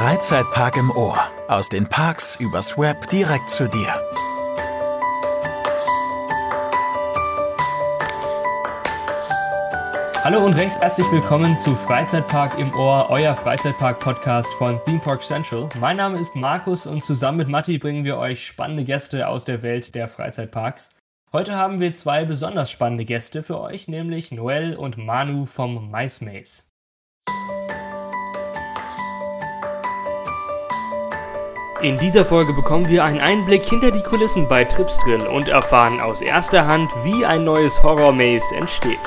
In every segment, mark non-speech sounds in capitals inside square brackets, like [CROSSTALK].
Freizeitpark im Ohr. Aus den Parks übers Web direkt zu dir. Hallo und recht herzlich willkommen zu Freizeitpark im Ohr, euer Freizeitpark-Podcast von Theme Park Central. Mein Name ist Markus und zusammen mit Matti bringen wir euch spannende Gäste aus der Welt der Freizeitparks. Heute haben wir zwei besonders spannende Gäste für euch, nämlich Noel und Manu vom Mice In dieser Folge bekommen wir einen Einblick hinter die Kulissen bei Tripsdrill und erfahren aus erster Hand, wie ein neues Horror-Maze entsteht.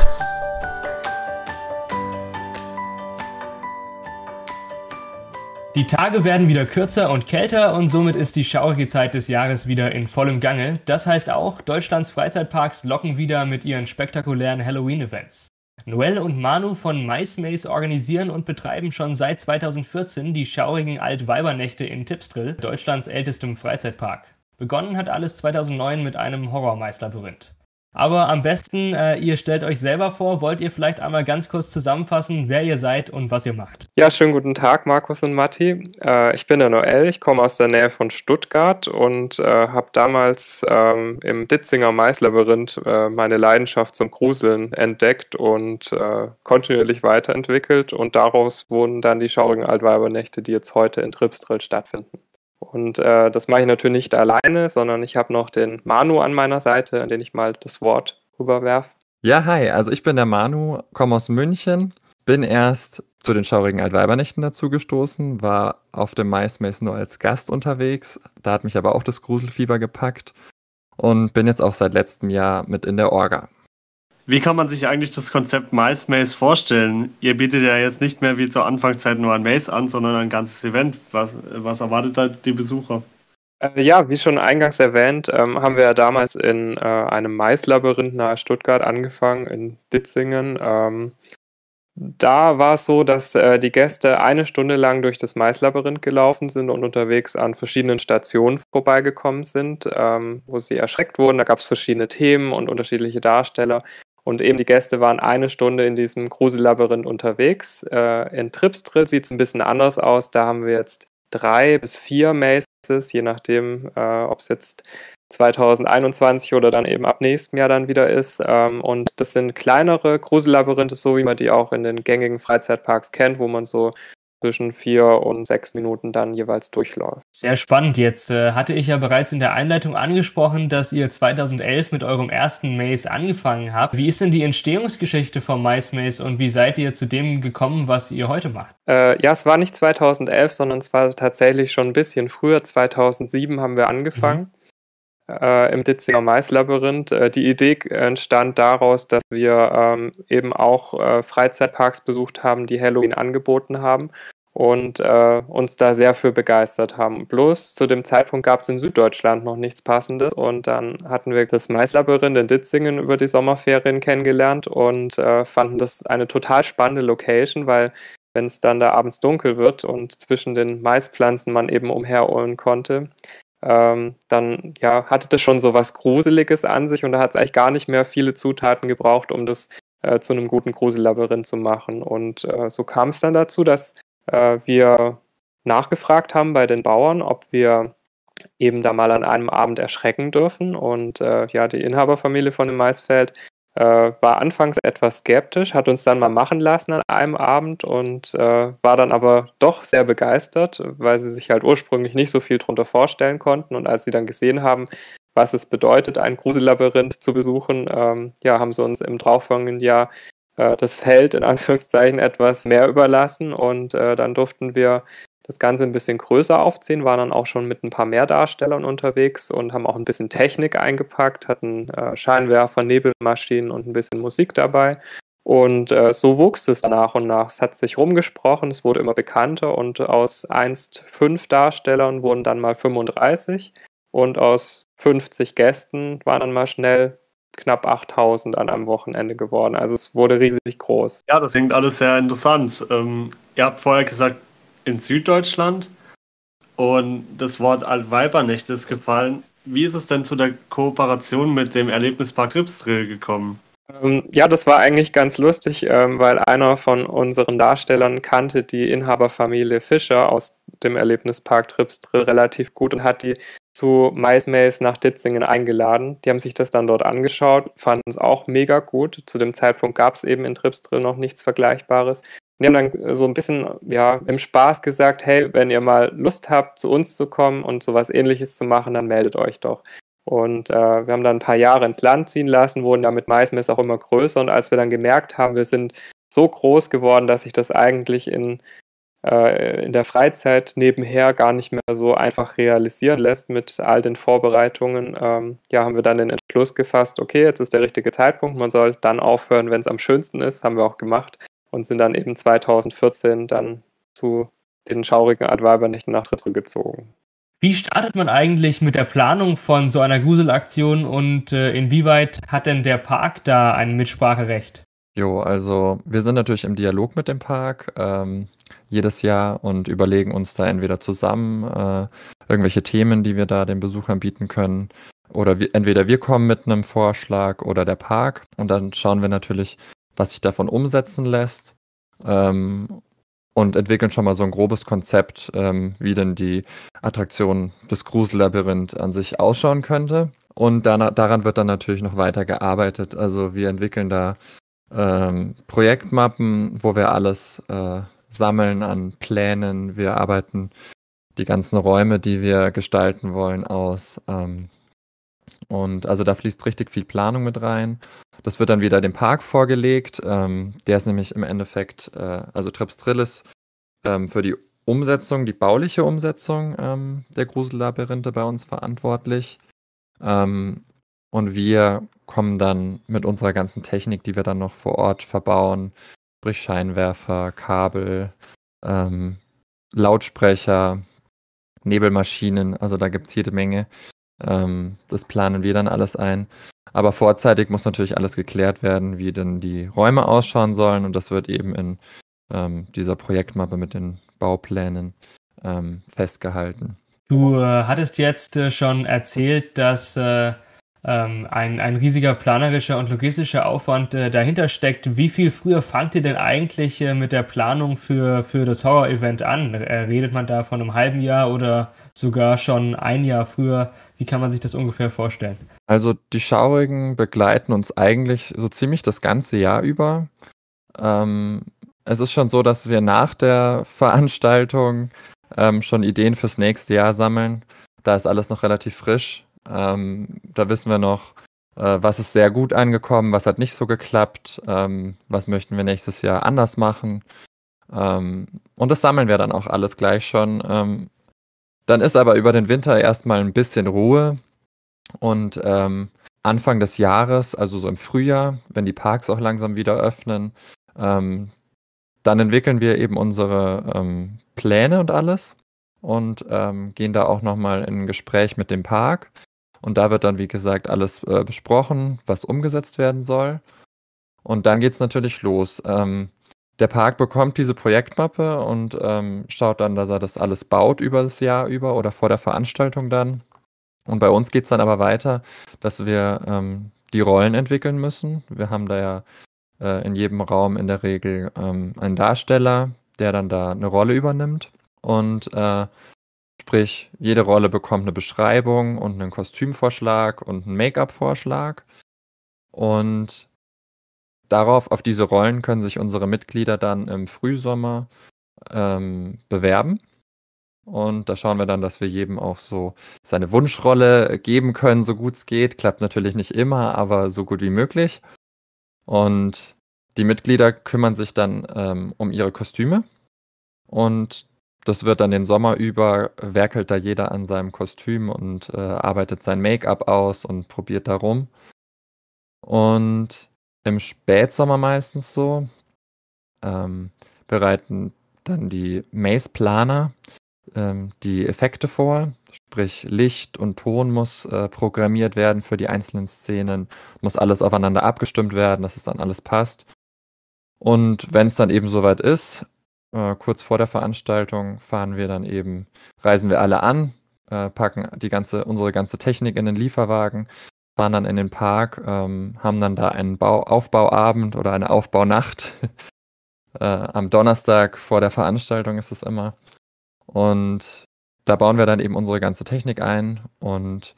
Die Tage werden wieder kürzer und kälter und somit ist die schaurige Zeit des Jahres wieder in vollem Gange. Das heißt auch, Deutschlands Freizeitparks locken wieder mit ihren spektakulären Halloween-Events. Noel und Manu von Mice Maze organisieren und betreiben schon seit 2014 die schaurigen Altweibernächte in Tipstrill, Deutschlands ältestem Freizeitpark. Begonnen hat alles 2009 mit einem Horrormeisterlabyrinth. Aber am besten, äh, ihr stellt euch selber vor, wollt ihr vielleicht einmal ganz kurz zusammenfassen, wer ihr seid und was ihr macht? Ja, schönen guten Tag, Markus und Matti. Äh, ich bin der Noel, ich komme aus der Nähe von Stuttgart und äh, habe damals ähm, im Ditzinger Maislabyrinth äh, meine Leidenschaft zum Gruseln entdeckt und äh, kontinuierlich weiterentwickelt und daraus wurden dann die schaurigen Altweibernächte, die jetzt heute in Tripsdrill stattfinden. Und äh, das mache ich natürlich nicht alleine, sondern ich habe noch den Manu an meiner Seite, an den ich mal das Wort rüberwerfe. Ja, hi, also ich bin der Manu, komme aus München, bin erst zu den schaurigen Altweibernächten dazugestoßen, war auf dem MySpace nur als Gast unterwegs, da hat mich aber auch das Gruselfieber gepackt und bin jetzt auch seit letztem Jahr mit in der Orga. Wie kann man sich eigentlich das Konzept Mice Maze vorstellen? Ihr bietet ja jetzt nicht mehr wie zur Anfangszeit nur ein Maze an, sondern ein ganzes Event. Was, was erwartet da die Besucher? Äh, ja, wie schon eingangs erwähnt, ähm, haben wir ja damals in äh, einem Maislabyrinth nahe Stuttgart angefangen, in Ditzingen. Ähm, da war es so, dass äh, die Gäste eine Stunde lang durch das Maislabyrinth gelaufen sind und unterwegs an verschiedenen Stationen vorbeigekommen sind, ähm, wo sie erschreckt wurden. Da gab es verschiedene Themen und unterschiedliche Darsteller. Und eben die Gäste waren eine Stunde in diesem Grusellabyrinth unterwegs. Äh, in Tripsdrill sieht es ein bisschen anders aus. Da haben wir jetzt drei bis vier Mazes, je nachdem, äh, ob es jetzt 2021 oder dann eben ab nächstem Jahr dann wieder ist. Ähm, und das sind kleinere Grusellabyrinthe, so wie man die auch in den gängigen Freizeitparks kennt, wo man so zwischen vier und sechs Minuten dann jeweils durchläuft. Sehr spannend. Jetzt äh, hatte ich ja bereits in der Einleitung angesprochen, dass ihr 2011 mit eurem ersten Maze angefangen habt. Wie ist denn die Entstehungsgeschichte vom Mice Maze und wie seid ihr zu dem gekommen, was ihr heute macht? Äh, ja, es war nicht 2011, sondern es war tatsächlich schon ein bisschen früher. 2007 haben wir angefangen. Mhm äh, im Ditzinger Maislabyrinth. Äh, die Idee entstand daraus, dass wir ähm, eben auch äh, Freizeitparks besucht haben, die Halloween angeboten haben und äh, uns da sehr für begeistert haben. Bloß zu dem Zeitpunkt gab es in Süddeutschland noch nichts Passendes und dann hatten wir das Maislabyrinth in Ditzingen über die Sommerferien kennengelernt und äh, fanden das eine total spannende Location, weil wenn es dann da abends dunkel wird und zwischen den Maispflanzen man eben umherirren konnte, ähm, dann ja, hatte das schon so was Gruseliges an sich und da hat es eigentlich gar nicht mehr viele Zutaten gebraucht, um das äh, zu einem guten Grusellabyrinth zu machen. Und äh, so kam es dann dazu, dass äh, wir nachgefragt haben bei den Bauern, ob wir eben da mal an einem Abend erschrecken dürfen. Und äh, ja, die Inhaberfamilie von dem Maisfeld äh, war anfangs etwas skeptisch, hat uns dann mal machen lassen an einem Abend und äh, war dann aber doch sehr begeistert, weil sie sich halt ursprünglich nicht so viel darunter vorstellen konnten. Und als sie dann gesehen haben, was es bedeutet, ein Grusellabyrinth zu besuchen, ähm, ja, haben sie uns im darauffolgenden Jahr äh, das Feld in Anführungszeichen etwas mehr überlassen und äh, dann durften wir das Ganze ein bisschen größer aufziehen, waren dann auch schon mit ein paar mehr Darstellern unterwegs und haben auch ein bisschen Technik eingepackt, hatten äh, Scheinwerfer, Nebelmaschinen und ein bisschen Musik dabei. Und äh, so wuchs es nach und nach. Es hat sich rumgesprochen, es wurde immer bekannter und aus einst fünf Darstellern wurden dann mal 35 und aus 50 Gästen waren dann mal schnell knapp 8000 an einem Wochenende geworden. Also es wurde riesig groß. Ja, das klingt alles sehr interessant. Ähm, ihr habt vorher gesagt, in Süddeutschland und das Wort Altweibernächte ist gefallen. Wie ist es denn zu der Kooperation mit dem Erlebnispark Tripsdrill gekommen? Ähm, ja, das war eigentlich ganz lustig, ähm, weil einer von unseren Darstellern kannte die Inhaberfamilie Fischer aus dem Erlebnispark Tripsdrill relativ gut und hat die zu MySpace nach Ditzingen eingeladen. Die haben sich das dann dort angeschaut, fanden es auch mega gut. Zu dem Zeitpunkt gab es eben in Tripsdrill noch nichts Vergleichbares. Die haben dann so ein bisschen ja, im Spaß gesagt, hey, wenn ihr mal Lust habt, zu uns zu kommen und sowas ähnliches zu machen, dann meldet euch doch. Und äh, wir haben dann ein paar Jahre ins Land ziehen lassen, wurden damit MySpace auch immer größer. Und als wir dann gemerkt haben, wir sind so groß geworden, dass sich das eigentlich in äh, in der Freizeit nebenher gar nicht mehr so einfach realisieren lässt mit all den Vorbereitungen, ähm, ja, haben wir dann den Entschluss gefasst, okay, jetzt ist der richtige Zeitpunkt, man soll dann aufhören, wenn es am schönsten ist, haben wir auch gemacht und sind dann eben 2014 dann zu den schaurigen Adweibernächten nach Tripsel gezogen. Wie startet man eigentlich mit der Planung von so einer Gruselaktion und äh, inwieweit hat denn der Park da ein Mitspracherecht? Jo, also wir sind natürlich im Dialog mit dem Park ähm, jedes Jahr und überlegen uns da entweder zusammen äh, irgendwelche Themen, die wir da den Besuchern bieten können. Oder wir, entweder wir kommen mit einem Vorschlag oder der Park und dann schauen wir natürlich, was sich davon umsetzen lässt ähm, und entwickeln schon mal so ein grobes Konzept, ähm, wie denn die Attraktion des Grusellabyrinth an sich ausschauen könnte. Und daran, daran wird dann natürlich noch weiter gearbeitet. Also wir entwickeln da ähm, Projektmappen, wo wir alles äh, sammeln an Plänen. Wir arbeiten die ganzen Räume, die wir gestalten wollen, aus. Ähm, und also da fließt richtig viel Planung mit rein. Das wird dann wieder dem Park vorgelegt. Ähm, der ist nämlich im Endeffekt, äh, also Trips Trillis ähm, für die Umsetzung, die bauliche Umsetzung ähm, der Grusellabyrinthe bei uns verantwortlich. Ähm, und wir kommen dann mit unserer ganzen Technik, die wir dann noch vor Ort verbauen, sprich Scheinwerfer, Kabel, ähm, Lautsprecher, Nebelmaschinen, also da gibt es jede Menge. Ähm, das planen wir dann alles ein. Aber vorzeitig muss natürlich alles geklärt werden, wie denn die Räume ausschauen sollen. Und das wird eben in ähm, dieser Projektmappe mit den Bauplänen ähm, festgehalten. Du äh, hattest jetzt äh, schon erzählt, dass äh, ähm, ein, ein riesiger planerischer und logistischer Aufwand äh, dahinter steckt. Wie viel früher fangt ihr denn eigentlich äh, mit der Planung für, für das Horror-Event an? Äh, redet man da von einem halben Jahr oder sogar schon ein Jahr früher? Wie kann man sich das ungefähr vorstellen? Also die Schaurigen begleiten uns eigentlich so ziemlich das ganze Jahr über. Ähm, es ist schon so, dass wir nach der [LAUGHS] Veranstaltung ähm, schon Ideen fürs nächste Jahr sammeln. Da ist alles noch relativ frisch. Ähm, da wissen wir noch, äh, was ist sehr gut angekommen, was hat nicht so geklappt, ähm, was möchten wir nächstes Jahr anders machen. Ähm, und das sammeln wir dann auch alles gleich schon. Ähm, dann ist aber über den Winter erstmal ein bisschen Ruhe und ähm, Anfang des Jahres, also so im Frühjahr, wenn die Parks auch langsam wieder öffnen, ähm, dann entwickeln wir eben unsere Pläne und alles und gehen da auch nochmal in ein Gespräch mit dem Park und da wird dann, wie gesagt, alles äh, besprochen, was umgesetzt werden soll. Und dann geht es natürlich los. Ähm, der Park bekommt diese Projektmappe und ähm, schaut dann, dass er das alles baut über das Jahr über oder vor der Veranstaltung dann. Und bei uns geht es dann aber weiter, dass wir ähm, die Rollen entwickeln müssen. Wir haben da ja äh, in jedem Raum in der Regel ähm, einen Darsteller, der dann da eine Rolle übernimmt. Und äh, Sprich, jede Rolle bekommt eine Beschreibung und einen Kostümvorschlag und einen Make-up-Vorschlag. Und darauf, auf diese Rollen können sich unsere Mitglieder dann im Frühsommer ähm, bewerben. Und da schauen wir dann, dass wir jedem auch so seine Wunschrolle geben können, so gut es geht. Klappt natürlich nicht immer, aber so gut wie möglich. Und die Mitglieder kümmern sich dann ähm, um ihre Kostüme. Und das wird dann den Sommer über, werkelt da jeder an seinem Kostüm und äh, arbeitet sein Make-up aus und probiert da rum. Und im Spätsommer meistens so ähm, bereiten dann die Maze-Planer ähm, die Effekte vor. Sprich, Licht und Ton muss äh, programmiert werden für die einzelnen Szenen, muss alles aufeinander abgestimmt werden, dass es dann alles passt. Und wenn es dann eben soweit ist, äh, kurz vor der Veranstaltung fahren wir dann eben, reisen wir alle an, äh, packen die ganze, unsere ganze Technik in den Lieferwagen, fahren dann in den Park, ähm, haben dann da einen Bau Aufbauabend oder eine Aufbaunacht. [LAUGHS] äh, am Donnerstag vor der Veranstaltung ist es immer. Und da bauen wir dann eben unsere ganze Technik ein und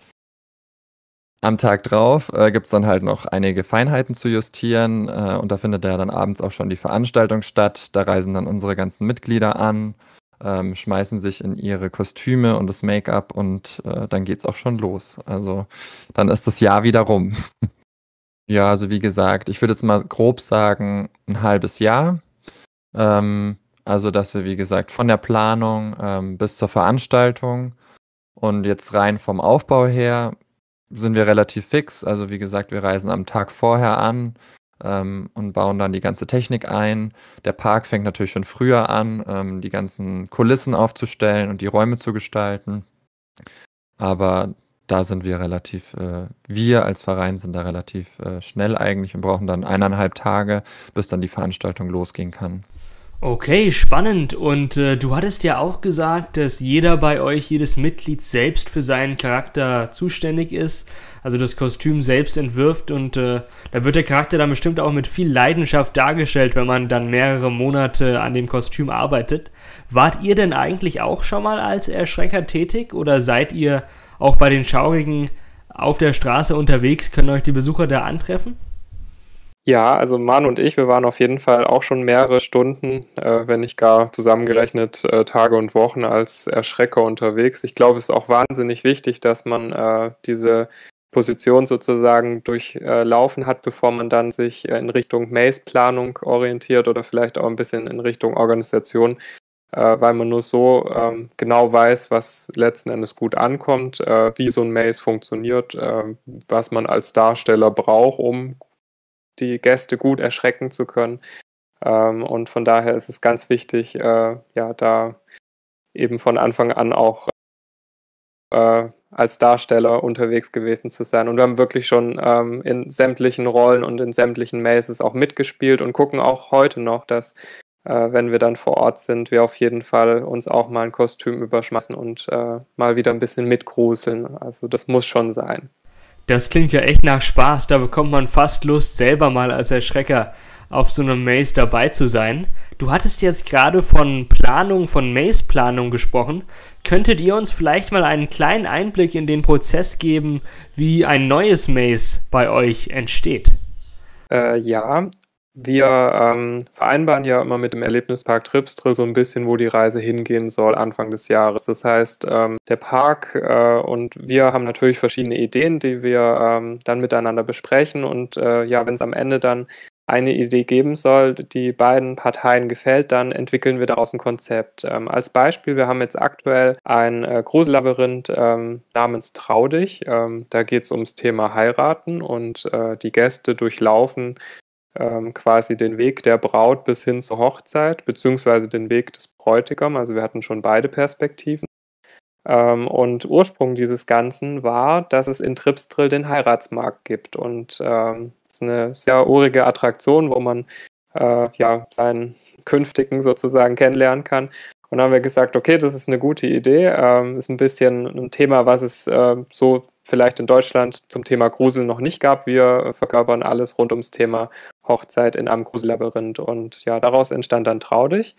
am Tag drauf äh, gibt es dann halt noch einige Feinheiten zu justieren äh, und da findet ja dann abends auch schon die Veranstaltung statt. Da reisen dann unsere ganzen Mitglieder an, ähm, schmeißen sich in ihre Kostüme und das Make-up und äh, dann es auch schon los. Also dann ist das Jahr wieder rum. [LAUGHS] ja, also wie gesagt, ich würde jetzt mal grob sagen, ein halbes Jahr. Ähm, also, dass wir, wie gesagt, von der Planung ähm, bis zur Veranstaltung und jetzt rein vom Aufbau her sind wir relativ fix. Also, wie gesagt, wir reisen am Tag vorher an ähm, und bauen dann die ganze Technik ein. Der Park fängt natürlich schon früher an, ähm, die ganzen Kulissen aufzustellen und die Räume zu gestalten. Aber da sind wir relativ, äh, wir als Verein sind da relativ äh, schnell eigentlich und brauchen dann eineinhalb Tage, bis dann die Veranstaltung losgehen kann. Okay, spannend. Und äh, du hattest ja auch gesagt, dass jeder bei euch, jedes Mitglied selbst für seinen Charakter zuständig ist, also das Kostüm selbst entwirft und äh, da wird der Charakter dann bestimmt auch mit viel Leidenschaft dargestellt, wenn man dann mehrere Monate an dem Kostüm arbeitet. Wart ihr denn eigentlich auch schon mal als Erschrecker tätig oder seid ihr auch bei den Schaurigen auf der Straße unterwegs? Können euch die Besucher da antreffen? Ja, also Manu und ich, wir waren auf jeden Fall auch schon mehrere Stunden, äh, wenn nicht gar zusammengerechnet äh, Tage und Wochen als Erschrecker unterwegs. Ich glaube, es ist auch wahnsinnig wichtig, dass man äh, diese Position sozusagen durchlaufen hat, bevor man dann sich in Richtung Maze-Planung orientiert oder vielleicht auch ein bisschen in Richtung Organisation, äh, weil man nur so ähm, genau weiß, was letzten Endes gut ankommt, äh, wie so ein Maze funktioniert, äh, was man als Darsteller braucht, um die Gäste gut erschrecken zu können. Ähm, und von daher ist es ganz wichtig, äh, ja, da eben von Anfang an auch äh, als Darsteller unterwegs gewesen zu sein. Und wir haben wirklich schon ähm, in sämtlichen Rollen und in sämtlichen Mazes auch mitgespielt und gucken auch heute noch, dass, äh, wenn wir dann vor Ort sind, wir auf jeden Fall uns auch mal ein Kostüm überschmassen und äh, mal wieder ein bisschen mitgruseln. Also das muss schon sein. Das klingt ja echt nach Spaß. Da bekommt man fast Lust, selber mal als Erschrecker auf so einem Maze dabei zu sein. Du hattest jetzt gerade von Planung, von Maze-Planung gesprochen. Könntet ihr uns vielleicht mal einen kleinen Einblick in den Prozess geben, wie ein neues Maze bei euch entsteht? Äh, ja, wir ähm, vereinbaren ja immer mit dem Erlebnispark Tripsdrill so ein bisschen, wo die Reise hingehen soll Anfang des Jahres. Das heißt, ähm, der Park äh, und wir haben natürlich verschiedene Ideen, die wir ähm, dann miteinander besprechen. Und äh, ja, wenn es am Ende dann eine Idee geben soll, die beiden Parteien gefällt, dann entwickeln wir daraus ein Konzept. Ähm, als Beispiel, wir haben jetzt aktuell ein äh, Grusellabyrinth ähm, namens Traudig. Ähm, da geht es ums Thema Heiraten und äh, die Gäste durchlaufen ähm, quasi den Weg der Braut bis hin zur Hochzeit, beziehungsweise den Weg des Bräutigams. Also wir hatten schon beide Perspektiven. Ähm, und Ursprung dieses Ganzen war, dass es in Tripsdrill den Heiratsmarkt gibt. Und ähm, ist eine sehr urige Attraktion, wo man äh, ja seinen künftigen sozusagen kennenlernen kann. Und dann haben wir gesagt, okay, das ist eine gute Idee. Ähm, ist ein bisschen ein Thema, was es äh, so vielleicht in Deutschland zum Thema Grusel noch nicht gab. Wir verkörpern alles rund ums Thema Hochzeit in einem Grusellabyrinth. Und ja, daraus entstand dann Traudig.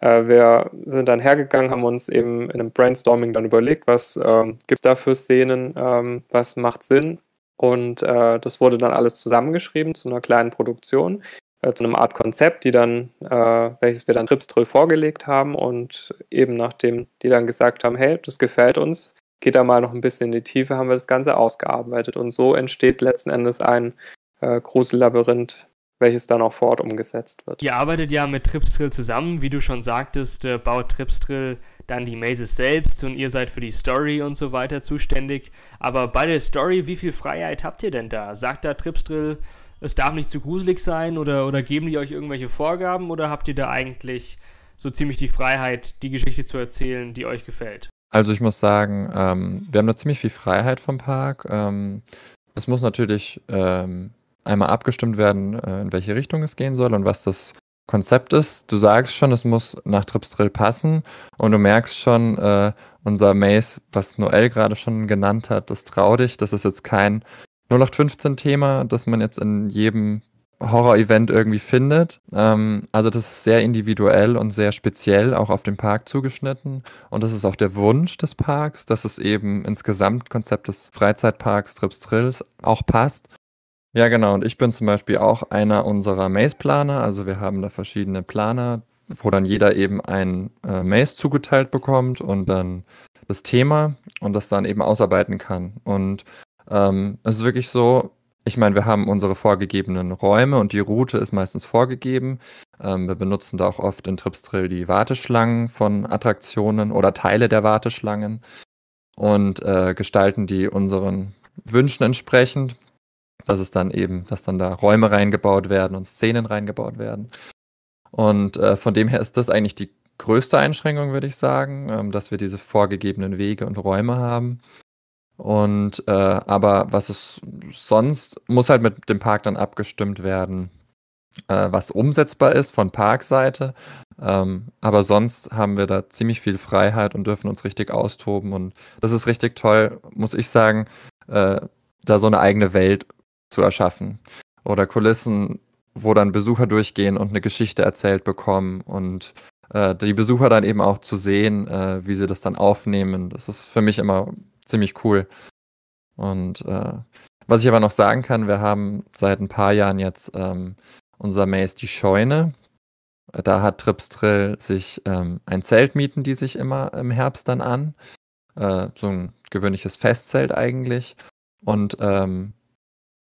Äh, wir sind dann hergegangen, haben uns eben in einem Brainstorming dann überlegt, was ähm, gibt es da für Szenen, ähm, was macht Sinn. Und äh, das wurde dann alles zusammengeschrieben zu einer kleinen Produktion, äh, zu einem Art Konzept, die dann, äh, welches wir dann Ripstrill vorgelegt haben. Und eben nachdem die dann gesagt haben, hey, das gefällt uns, geht da mal noch ein bisschen in die Tiefe, haben wir das Ganze ausgearbeitet. Und so entsteht letzten Endes ein äh, Grusellabyrinth, welches dann auch vor Ort umgesetzt wird. Ihr arbeitet ja mit Tripstrill zusammen, wie du schon sagtest, äh, baut Tripstrill dann die Mazes selbst und ihr seid für die Story und so weiter zuständig. Aber bei der Story, wie viel Freiheit habt ihr denn da? Sagt da Tripstrill, es darf nicht zu gruselig sein oder, oder geben die euch irgendwelche Vorgaben oder habt ihr da eigentlich so ziemlich die Freiheit, die Geschichte zu erzählen, die euch gefällt? Also ich muss sagen, ähm, wir haben da ziemlich viel Freiheit vom Park. Ähm, es muss natürlich ähm, einmal abgestimmt werden, äh, in welche Richtung es gehen soll und was das Konzept ist. Du sagst schon, es muss nach Tripsdrill passen und du merkst schon, äh, unser Maze, was Noel gerade schon genannt hat, das trau dich, das ist jetzt kein 0815-Thema, das man jetzt in jedem Horror-Event irgendwie findet. Ähm, also das ist sehr individuell und sehr speziell auch auf den Park zugeschnitten. Und das ist auch der Wunsch des Parks, dass es eben ins Gesamtkonzept des Freizeitparks Trips Trills auch passt. Ja, genau. Und ich bin zum Beispiel auch einer unserer Maze-Planer. Also wir haben da verschiedene Planer, wo dann jeder eben ein äh, Maze zugeteilt bekommt und dann das Thema und das dann eben ausarbeiten kann. Und ähm, es ist wirklich so, ich meine, wir haben unsere vorgegebenen Räume und die Route ist meistens vorgegeben. Ähm, wir benutzen da auch oft in Tripstrill die Warteschlangen von Attraktionen oder Teile der Warteschlangen und äh, gestalten die unseren Wünschen entsprechend. Dass es dann eben, dass dann da Räume reingebaut werden und Szenen reingebaut werden. Und äh, von dem her ist das eigentlich die größte Einschränkung, würde ich sagen, ähm, dass wir diese vorgegebenen Wege und Räume haben. Und äh, aber was es sonst muss halt mit dem Park dann abgestimmt werden, äh, was umsetzbar ist von Parkseite. Ähm, aber sonst haben wir da ziemlich viel Freiheit und dürfen uns richtig austoben. Und das ist richtig toll, muss ich sagen, äh, da so eine eigene Welt zu erschaffen. Oder Kulissen, wo dann Besucher durchgehen und eine Geschichte erzählt bekommen und äh, die Besucher dann eben auch zu sehen, äh, wie sie das dann aufnehmen. Das ist für mich immer ziemlich cool. Und äh, was ich aber noch sagen kann, wir haben seit ein paar Jahren jetzt ähm, unser Maze die Scheune. Da hat Tripstrill sich ähm, ein Zelt mieten, die sich immer im Herbst dann an. Äh, so ein gewöhnliches Festzelt eigentlich. Und ähm,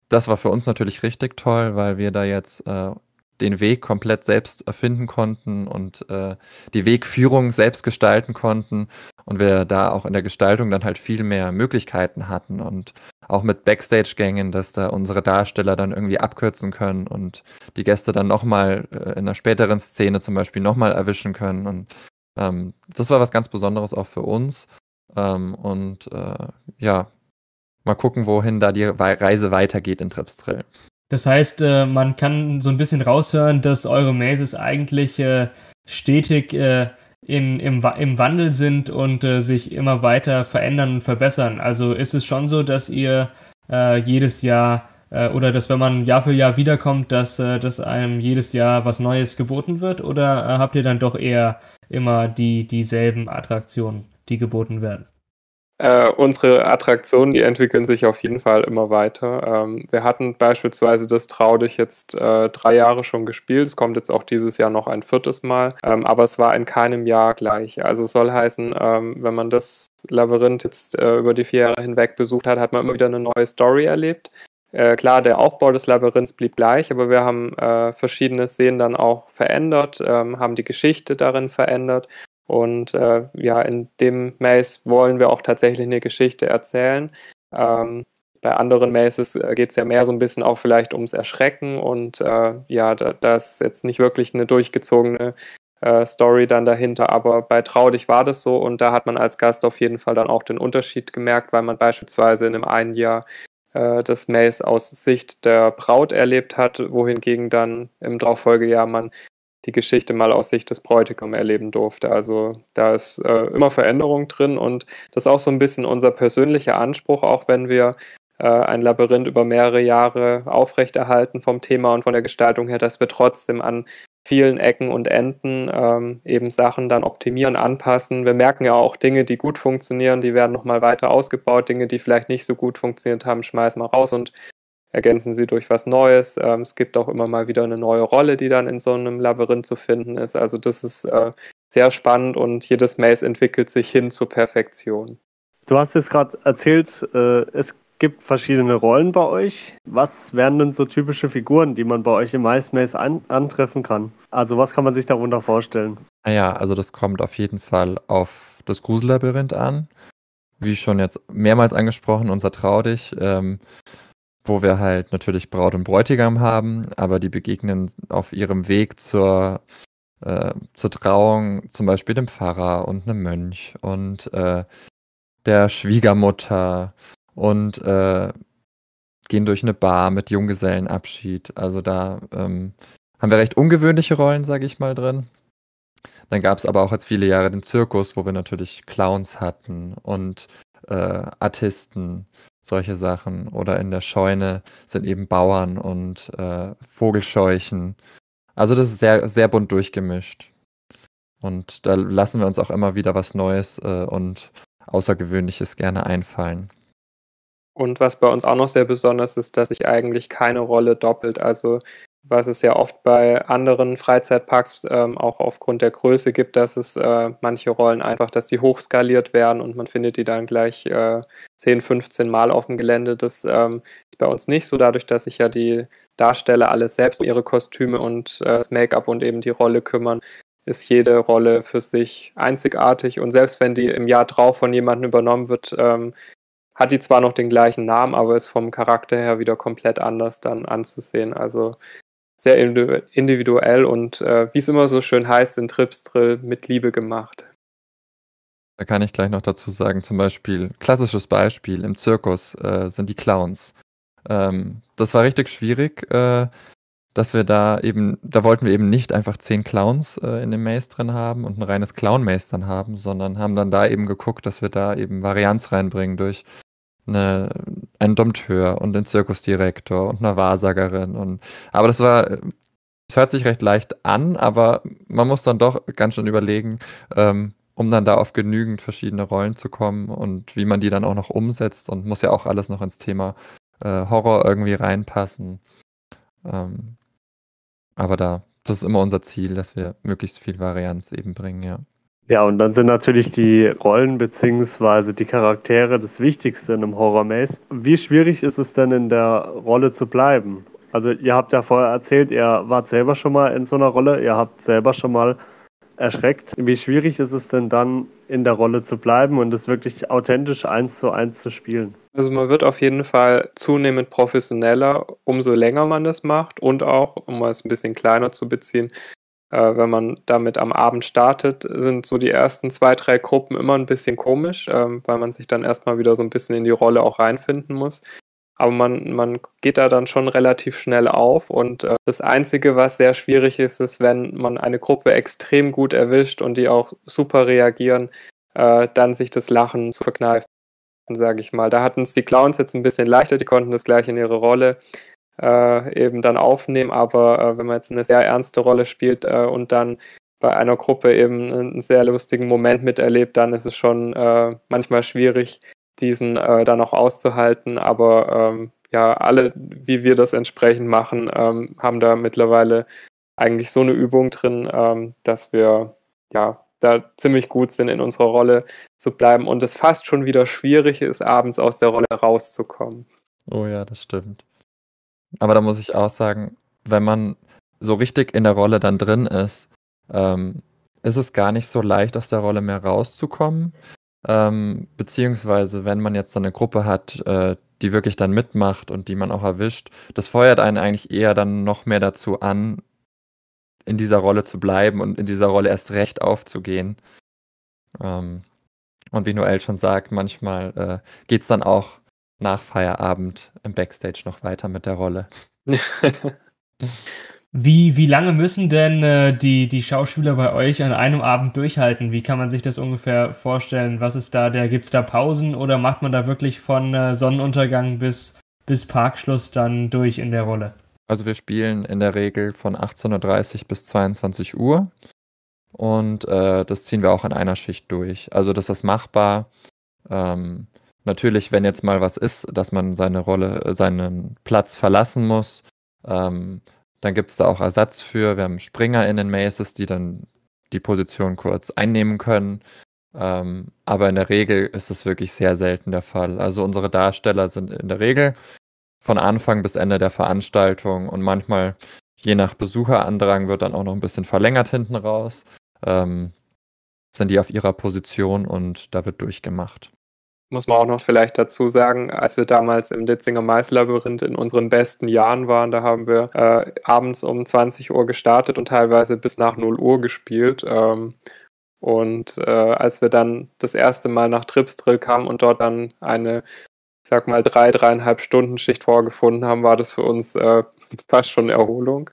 das war für uns natürlich richtig toll, weil wir da jetzt äh, den Weg komplett selbst erfinden konnten und äh, die Wegführung selbst gestalten konnten und wir da auch in der Gestaltung dann halt viel mehr Möglichkeiten hatten und auch mit Backstage-Gängen, dass da unsere Darsteller dann irgendwie abkürzen können und die Gäste dann nochmal äh, in einer späteren Szene zum Beispiel nochmal erwischen können und ähm, das war was ganz Besonderes auch für uns ähm, und äh, ja, mal gucken, wohin da die Reise weitergeht in Tripstrill. Das heißt, äh, man kann so ein bisschen raushören, dass eure Mazes eigentlich äh, stetig äh, in, im, im Wandel sind und sich immer weiter verändern und verbessern. Also ist es schon so, dass ihr jedes Jahr oder dass wenn man Jahr für Jahr wiederkommt, dass, dass einem jedes Jahr was Neues geboten wird? Oder habt ihr dann doch eher immer die, dieselben Attraktionen, die geboten werden? Äh, unsere Attraktionen, die entwickeln sich auf jeden Fall immer weiter. Ähm, wir hatten beispielsweise das Trau dich jetzt äh, drei Jahre schon gespielt. Es kommt jetzt auch dieses Jahr noch ein viertes Mal, ähm, aber es war in keinem Jahr gleich. Also soll heißen, ähm, wenn man das Labyrinth jetzt äh, über die vier Jahre hinweg besucht hat, hat man immer wieder eine neue Story erlebt. Äh, klar, der Aufbau des Labyrinths blieb gleich, aber wir haben äh, verschiedene Szenen dann auch verändert, ähm, haben die Geschichte darin verändert und äh, ja, in dem Maze wollen wir auch tatsächlich eine Geschichte erzählen. Ähm, bei anderen Maces äh, geht es ja mehr so ein bisschen auch vielleicht ums Erschrecken und äh, ja, da, da, ist jetzt nicht wirklich eine durchgezogene äh, Story dann dahinter, aber bei Traudig war das so und da hat man als Gast auf jeden Fall dann auch den Unterschied gemerkt, weil man beispielsweise in einem einen Jahr äh, das Maze aus Sicht der Braut erlebt hat, wohingegen dann im Darauffolgejahr man die Geschichte mal aus Sicht des Bräutigam erleben durfte. Also da ist äh, immer Veränderung drin und das ist auch so ein bisschen unser persönlicher Anspruch, auch wenn wir äh, ein Labyrinth über mehrere Jahre aufrechterhalten vom Thema und von der Gestaltung her, dass wir trotzdem an vielen Ecken und Enden ähm, eben Sachen dann optimieren, anpassen. Wir merken ja auch Dinge, die gut funktionieren, die werden nochmal weiter ausgebaut. Dinge, die vielleicht nicht so gut funktioniert haben, schmeißen wir raus und ergänzen sie durch was Neues. Ähm, es gibt auch immer mal wieder eine neue Rolle, die dann in so einem Labyrinth zu finden ist. Also das ist äh, sehr spannend und jedes Maze entwickelt sich hin zur Perfektion. Du hast jetzt gerade erzählt, äh, es gibt verschiedene Rollen bei euch. Was wären denn so typische Figuren, die man bei euch im Mice Maze an antreffen kann? Also was kann man sich darunter vorstellen? Naja, also das kommt auf jeden Fall auf das Grusellabyrinth an. Wie schon jetzt mehrmals angesprochen, unser Traudig. Ähm, wo wir halt natürlich Braut und Bräutigam haben, aber die begegnen auf ihrem Weg zur, äh, zur Trauung zum Beispiel dem Pfarrer und einem Mönch und äh, der Schwiegermutter und äh, gehen durch eine Bar mit Junggesellenabschied. Also da ähm, haben wir recht ungewöhnliche Rollen, sage ich mal, drin. Dann gab es aber auch jetzt viele Jahre den Zirkus, wo wir natürlich Clowns hatten und äh, Artisten solche Sachen. Oder in der Scheune sind eben Bauern und äh, Vogelscheuchen. Also das ist sehr, sehr bunt durchgemischt. Und da lassen wir uns auch immer wieder was Neues äh, und Außergewöhnliches gerne einfallen. Und was bei uns auch noch sehr besonders ist, dass sich eigentlich keine Rolle doppelt. Also was es ja oft bei anderen Freizeitparks ähm, auch aufgrund der Größe gibt, dass es äh, manche Rollen einfach, dass die hochskaliert werden und man findet die dann gleich äh, 10, 15 Mal auf dem Gelände. Das ähm, ist bei uns nicht so, dadurch, dass sich ja die Darsteller alle selbst um ihre Kostüme und äh, das Make-up und eben die Rolle kümmern, ist jede Rolle für sich einzigartig und selbst wenn die im Jahr drauf von jemandem übernommen wird, ähm, hat die zwar noch den gleichen Namen, aber ist vom Charakter her wieder komplett anders dann anzusehen. Also sehr individuell und äh, wie es immer so schön heißt, in Tripsdrill mit Liebe gemacht. Da kann ich gleich noch dazu sagen, zum Beispiel, klassisches Beispiel im Zirkus äh, sind die Clowns. Ähm, das war richtig schwierig, äh, dass wir da eben, da wollten wir eben nicht einfach zehn Clowns äh, in dem Maze drin haben und ein reines Clown-Maze dann haben, sondern haben dann da eben geguckt, dass wir da eben Varianz reinbringen durch eine, einen Dompteur und den Zirkusdirektor und eine Wahrsagerin. Und, aber das war, es hört sich recht leicht an, aber man muss dann doch ganz schön überlegen, ähm, um dann da auf genügend verschiedene Rollen zu kommen und wie man die dann auch noch umsetzt und muss ja auch alles noch ins Thema äh, Horror irgendwie reinpassen. Ähm, aber da, das ist immer unser Ziel, dass wir möglichst viel Varianz eben bringen, ja. Ja, und dann sind natürlich die Rollen bzw. die Charaktere das Wichtigste in einem Horror-Maze. Wie schwierig ist es denn in der Rolle zu bleiben? Also ihr habt ja vorher erzählt, ihr wart selber schon mal in so einer Rolle, ihr habt selber schon mal erschreckt. Wie schwierig ist es denn dann in der Rolle zu bleiben und es wirklich authentisch eins zu eins zu spielen? Also man wird auf jeden Fall zunehmend professioneller, umso länger man das macht und auch, um es ein bisschen kleiner zu beziehen, äh, wenn man damit am Abend startet, sind so die ersten zwei, drei Gruppen immer ein bisschen komisch, ähm, weil man sich dann erstmal wieder so ein bisschen in die Rolle auch reinfinden muss. Aber man, man geht da dann schon relativ schnell auf. Und äh, das Einzige, was sehr schwierig ist, ist, wenn man eine Gruppe extrem gut erwischt und die auch super reagieren, äh, dann sich das Lachen zu verkneifen, sage ich mal. Da hatten es die Clowns jetzt ein bisschen leichter, die konnten das gleich in ihre Rolle äh, eben dann aufnehmen. Aber äh, wenn man jetzt eine sehr ernste Rolle spielt äh, und dann bei einer Gruppe eben einen sehr lustigen Moment miterlebt, dann ist es schon äh, manchmal schwierig, diesen äh, dann auch auszuhalten. Aber ähm, ja, alle, wie wir das entsprechend machen, ähm, haben da mittlerweile eigentlich so eine Übung drin, ähm, dass wir ja da ziemlich gut sind, in unserer Rolle zu bleiben und es fast schon wieder schwierig ist, abends aus der Rolle rauszukommen. Oh ja, das stimmt. Aber da muss ich auch sagen, wenn man so richtig in der Rolle dann drin ist, ähm, ist es gar nicht so leicht, aus der Rolle mehr rauszukommen. Ähm, beziehungsweise, wenn man jetzt dann eine Gruppe hat, äh, die wirklich dann mitmacht und die man auch erwischt, das feuert einen eigentlich eher dann noch mehr dazu an, in dieser Rolle zu bleiben und in dieser Rolle erst recht aufzugehen. Ähm, und wie Noel schon sagt, manchmal äh, geht es dann auch nach Feierabend im Backstage noch weiter mit der Rolle. [LAUGHS] Wie, wie lange müssen denn äh, die, die Schauspieler bei euch an einem Abend durchhalten? Wie kann man sich das ungefähr vorstellen? Was ist da der? Gibt es da Pausen oder macht man da wirklich von äh, Sonnenuntergang bis, bis Parkschluss dann durch in der Rolle? Also wir spielen in der Regel von 18.30 Uhr bis 22 Uhr und äh, das ziehen wir auch in einer Schicht durch. Also das ist machbar. Ähm, natürlich, wenn jetzt mal was ist, dass man seine Rolle, seinen Platz verlassen muss, ähm, dann gibt es da auch Ersatz für. Wir haben Springer in den Maces, die dann die Position kurz einnehmen können. Ähm, aber in der Regel ist es wirklich sehr selten der Fall. Also unsere Darsteller sind in der Regel von Anfang bis Ende der Veranstaltung und manchmal, je nach Besucherandrang, wird dann auch noch ein bisschen verlängert hinten raus. Ähm, sind die auf ihrer Position und da wird durchgemacht muss man auch noch vielleicht dazu sagen, als wir damals im Ditzinger Maislabyrinth in unseren besten Jahren waren, da haben wir äh, abends um 20 Uhr gestartet und teilweise bis nach 0 Uhr gespielt. Ähm, und äh, als wir dann das erste Mal nach Tripsdrill kamen und dort dann eine, ich sag mal, drei, dreieinhalb Stunden Schicht vorgefunden haben, war das für uns äh, [LAUGHS] fast schon Erholung.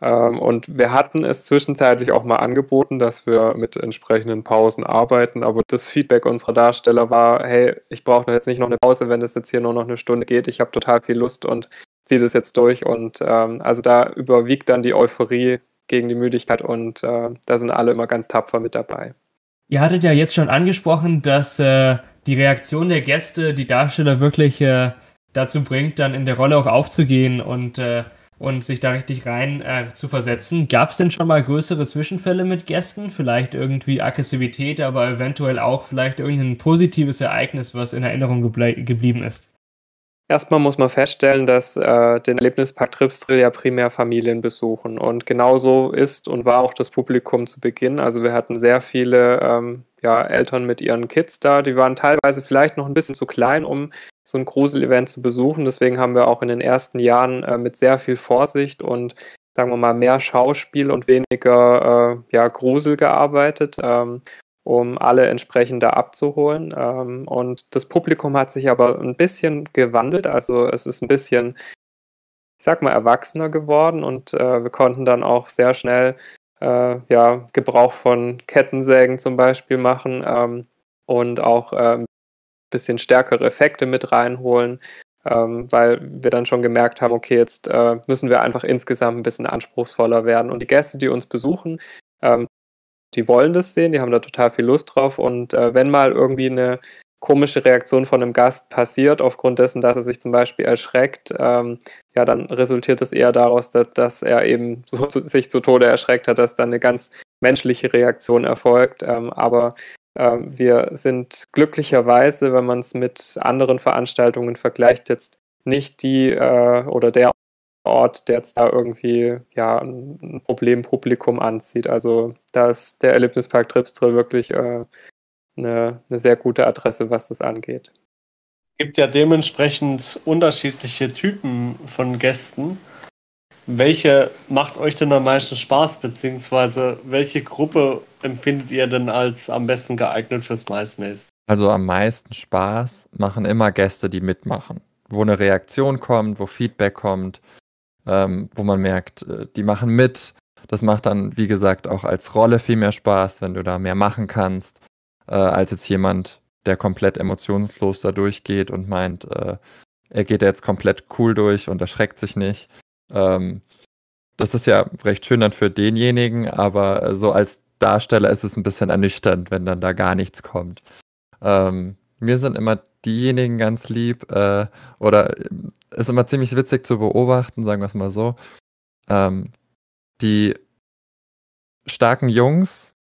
Ähm, und wir hatten es zwischenzeitlich auch mal angeboten, dass wir mit entsprechenden Pausen arbeiten, aber das Feedback unserer Darsteller war, hey, ich brauche jetzt nicht noch eine Pause, wenn das jetzt hier nur noch eine Stunde geht. Ich habe total viel Lust und ziehe das jetzt durch. Und ähm, also da überwiegt dann die Euphorie gegen die Müdigkeit und äh, da sind alle immer ganz tapfer mit dabei. Ihr hattet ja jetzt schon angesprochen, dass äh, die Reaktion der Gäste die Darsteller wirklich äh, dazu bringt, dann in der Rolle auch aufzugehen und äh, und sich da richtig rein äh, zu versetzen. Gab es denn schon mal größere Zwischenfälle mit Gästen? Vielleicht irgendwie Aggressivität, aber eventuell auch vielleicht irgendein positives Ereignis, was in Erinnerung geblie geblieben ist? Erstmal muss man feststellen, dass äh, den Erlebnispark Tripsdrill ja primär Familien besuchen. Und genauso ist und war auch das Publikum zu Beginn. Also wir hatten sehr viele ähm, ja, Eltern mit ihren Kids da. Die waren teilweise vielleicht noch ein bisschen zu klein, um so ein Grusel-Event zu besuchen. Deswegen haben wir auch in den ersten Jahren äh, mit sehr viel Vorsicht und sagen wir mal mehr Schauspiel und weniger äh, ja, Grusel gearbeitet, ähm, um alle entsprechend da abzuholen. Ähm, und das Publikum hat sich aber ein bisschen gewandelt. Also es ist ein bisschen, ich sag mal, erwachsener geworden und äh, wir konnten dann auch sehr schnell äh, ja, Gebrauch von Kettensägen zum Beispiel machen ähm, und auch ein ähm, bisschen stärkere Effekte mit reinholen, ähm, weil wir dann schon gemerkt haben, okay, jetzt äh, müssen wir einfach insgesamt ein bisschen anspruchsvoller werden. Und die Gäste, die uns besuchen, ähm, die wollen das sehen, die haben da total viel Lust drauf. Und äh, wenn mal irgendwie eine komische Reaktion von einem Gast passiert, aufgrund dessen, dass er sich zum Beispiel erschreckt, ähm, ja, dann resultiert es eher daraus, dass, dass er eben so zu, [LAUGHS] sich zu Tode erschreckt hat, dass dann eine ganz menschliche Reaktion erfolgt. Ähm, aber wir sind glücklicherweise, wenn man es mit anderen Veranstaltungen vergleicht, jetzt nicht die äh, oder der Ort, der jetzt da irgendwie ja, ein Problempublikum anzieht. Also da ist der Erlebnispark Tripsdrill wirklich äh, eine, eine sehr gute Adresse, was das angeht. Es gibt ja dementsprechend unterschiedliche Typen von Gästen. Welche macht euch denn am meisten Spaß, beziehungsweise welche Gruppe empfindet ihr denn als am besten geeignet fürs MySpace? Also am meisten Spaß machen immer Gäste, die mitmachen. Wo eine Reaktion kommt, wo Feedback kommt, ähm, wo man merkt, äh, die machen mit. Das macht dann, wie gesagt, auch als Rolle viel mehr Spaß, wenn du da mehr machen kannst äh, als jetzt jemand, der komplett emotionslos da durchgeht und meint, äh, er geht jetzt komplett cool durch und erschreckt sich nicht. Ähm, das ist ja recht schön dann für denjenigen, aber so als Darsteller ist es ein bisschen ernüchternd, wenn dann da gar nichts kommt. Ähm, mir sind immer diejenigen ganz lieb äh, oder ist immer ziemlich witzig zu beobachten, sagen wir es mal so. Ähm, die starken Jungs,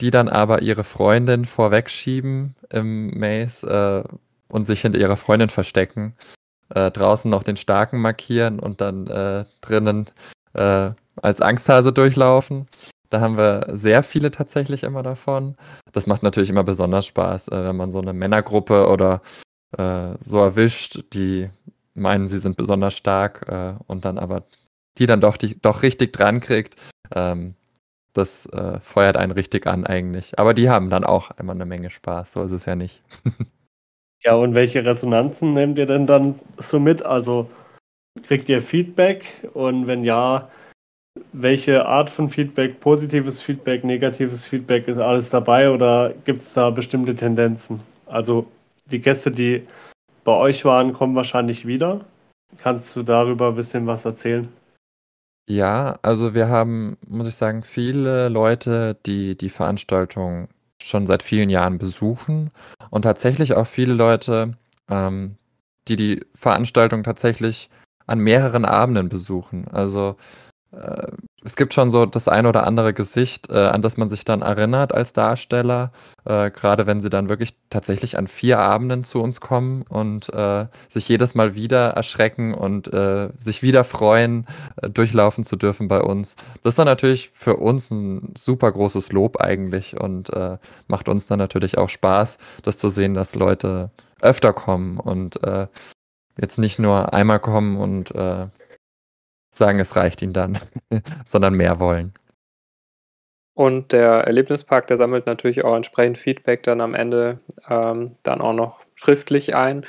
die dann aber ihre Freundin vorwegschieben im Maze äh, und sich hinter ihrer Freundin verstecken. Äh, draußen noch den Starken markieren und dann äh, drinnen äh, als Angsthase durchlaufen. Da haben wir sehr viele tatsächlich immer davon. Das macht natürlich immer besonders Spaß, äh, wenn man so eine Männergruppe oder äh, so erwischt, die meinen, sie sind besonders stark und dann aber die dann doch, die, doch richtig dran kriegt. Ähm, das äh, feuert einen richtig an eigentlich. Aber die haben dann auch immer eine Menge Spaß, so ist es ja nicht. [LAUGHS] ja, und welche Resonanzen nehmt ihr denn dann so mit? Also kriegt ihr Feedback und wenn ja, welche Art von Feedback, positives Feedback, negatives Feedback, ist alles dabei oder gibt es da bestimmte Tendenzen? Also die Gäste, die bei euch waren, kommen wahrscheinlich wieder. Kannst du darüber ein bisschen was erzählen? Ja, also wir haben, muss ich sagen, viele Leute, die die Veranstaltung schon seit vielen Jahren besuchen und tatsächlich auch viele Leute, ähm, die die Veranstaltung tatsächlich an mehreren Abenden besuchen. Also äh, es gibt schon so das ein oder andere Gesicht, äh, an das man sich dann erinnert als Darsteller, äh, gerade wenn sie dann wirklich tatsächlich an vier Abenden zu uns kommen und äh, sich jedes Mal wieder erschrecken und äh, sich wieder freuen, äh, durchlaufen zu dürfen bei uns. Das ist dann natürlich für uns ein super großes Lob eigentlich und macht uns dann natürlich auch Spaß, das zu sehen, dass Leute öfter kommen und jetzt nicht nur einmal kommen und sagen, es reicht ihnen dann, [LAUGHS] sondern mehr wollen. Und der Erlebnispark, der sammelt natürlich auch entsprechend Feedback dann am Ende ähm, dann auch noch schriftlich ein.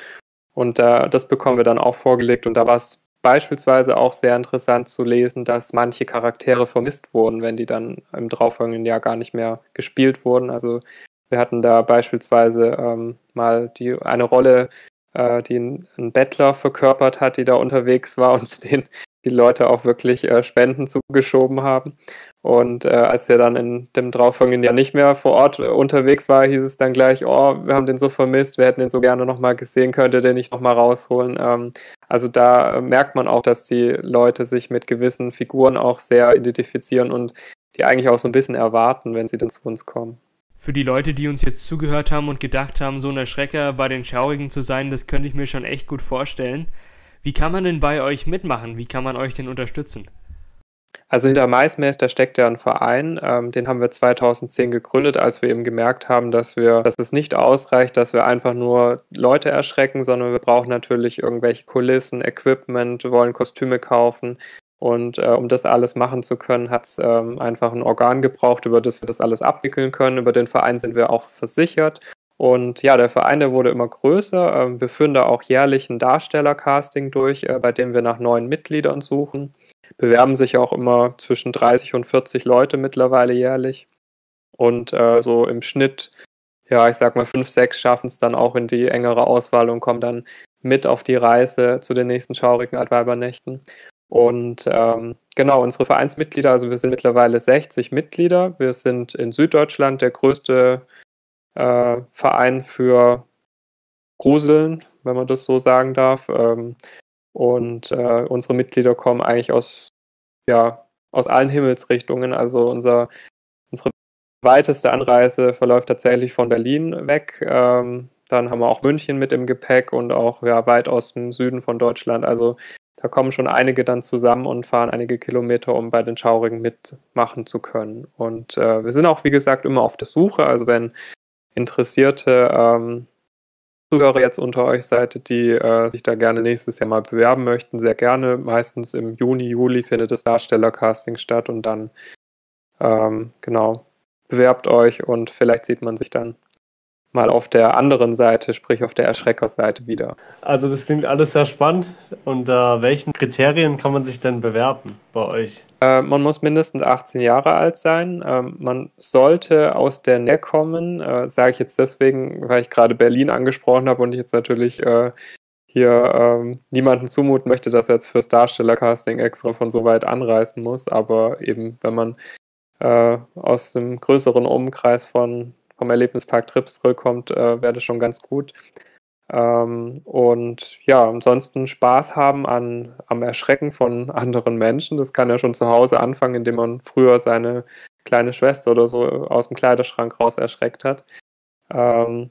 Und äh, das bekommen wir dann auch vorgelegt. Und da war es beispielsweise auch sehr interessant zu lesen, dass manche Charaktere vermisst wurden, wenn die dann im darauffolgenden Jahr gar nicht mehr gespielt wurden. Also wir hatten da beispielsweise ähm, mal die, eine Rolle, äh, die einen Bettler verkörpert hat, die da unterwegs war [LAUGHS] und den die Leute auch wirklich äh, Spenden zugeschoben haben. Und äh, als er dann in dem darauffolgenden Jahr nicht mehr vor Ort äh, unterwegs war, hieß es dann gleich, oh, wir haben den so vermisst, wir hätten den so gerne nochmal gesehen, könnte den nicht nochmal rausholen. Ähm, also da äh, merkt man auch, dass die Leute sich mit gewissen Figuren auch sehr identifizieren und die eigentlich auch so ein bisschen erwarten, wenn sie dann zu uns kommen. Für die Leute, die uns jetzt zugehört haben und gedacht haben, so ein Erschrecker bei den Schaurigen zu sein, das könnte ich mir schon echt gut vorstellen. Wie kann man denn bei euch mitmachen? Wie kann man euch denn unterstützen? Also hinter Maismeister steckt ja ein Verein, ähm, den haben wir 2010 gegründet, als wir eben gemerkt haben, dass wir, dass es nicht ausreicht, dass wir einfach nur Leute erschrecken, sondern wir brauchen natürlich irgendwelche Kulissen, Equipment, wollen Kostüme kaufen. Und äh, um das alles machen zu können, hat es ähm, einfach ein Organ gebraucht, über das wir das alles abwickeln können. Über den Verein sind wir auch versichert und ja, der Verein, der wurde immer größer. Ähm, wir führen da auch jährlich ein Darstellercasting durch, äh, bei dem wir nach neuen Mitgliedern suchen. Bewerben sich auch immer zwischen 30 und 40 Leute mittlerweile jährlich. Und äh, so im Schnitt, ja, ich sag mal, fünf, sechs schaffen es dann auch in die engere Auswahl und kommen dann mit auf die Reise zu den nächsten schaurigen Altweibernächten. Und ähm, genau, unsere Vereinsmitglieder, also wir sind mittlerweile 60 Mitglieder. Wir sind in Süddeutschland der größte äh, Verein für Gruseln, wenn man das so sagen darf. Ähm, und äh, unsere Mitglieder kommen eigentlich aus, ja, aus allen Himmelsrichtungen. Also unser, unsere weiteste Anreise verläuft tatsächlich von Berlin weg. Ähm, dann haben wir auch München mit im Gepäck und auch ja, weit aus dem Süden von Deutschland. Also da kommen schon einige dann zusammen und fahren einige Kilometer, um bei den Schaurigen mitmachen zu können. Und äh, wir sind auch, wie gesagt, immer auf der Suche. Also wenn interessierte ähm, Zuhörer jetzt unter euch seid, die äh, sich da gerne nächstes Jahr mal bewerben möchten, sehr gerne. Meistens im Juni, Juli findet das Darstellercasting statt und dann, ähm, genau, bewerbt euch und vielleicht sieht man sich dann mal auf der anderen Seite, sprich auf der Erschreckerseite wieder. Also das klingt alles sehr spannend. Unter welchen Kriterien kann man sich denn bewerben bei euch? Äh, man muss mindestens 18 Jahre alt sein. Ähm, man sollte aus der Nähe kommen. Äh, Sage ich jetzt deswegen, weil ich gerade Berlin angesprochen habe und ich jetzt natürlich äh, hier ähm, niemanden zumuten möchte, dass er jetzt fürs Darstellercasting extra von so weit anreisen muss. Aber eben, wenn man äh, aus dem größeren Umkreis von vom Erlebnispark Trips zurückkommt, äh, wäre das schon ganz gut. Ähm, und ja, ansonsten Spaß haben an, am Erschrecken von [LAUGHS] anderen Menschen. Das kann ja schon zu Hause anfangen, indem man früher seine kleine Schwester oder so aus dem Kleiderschrank raus erschreckt hat. Ähm,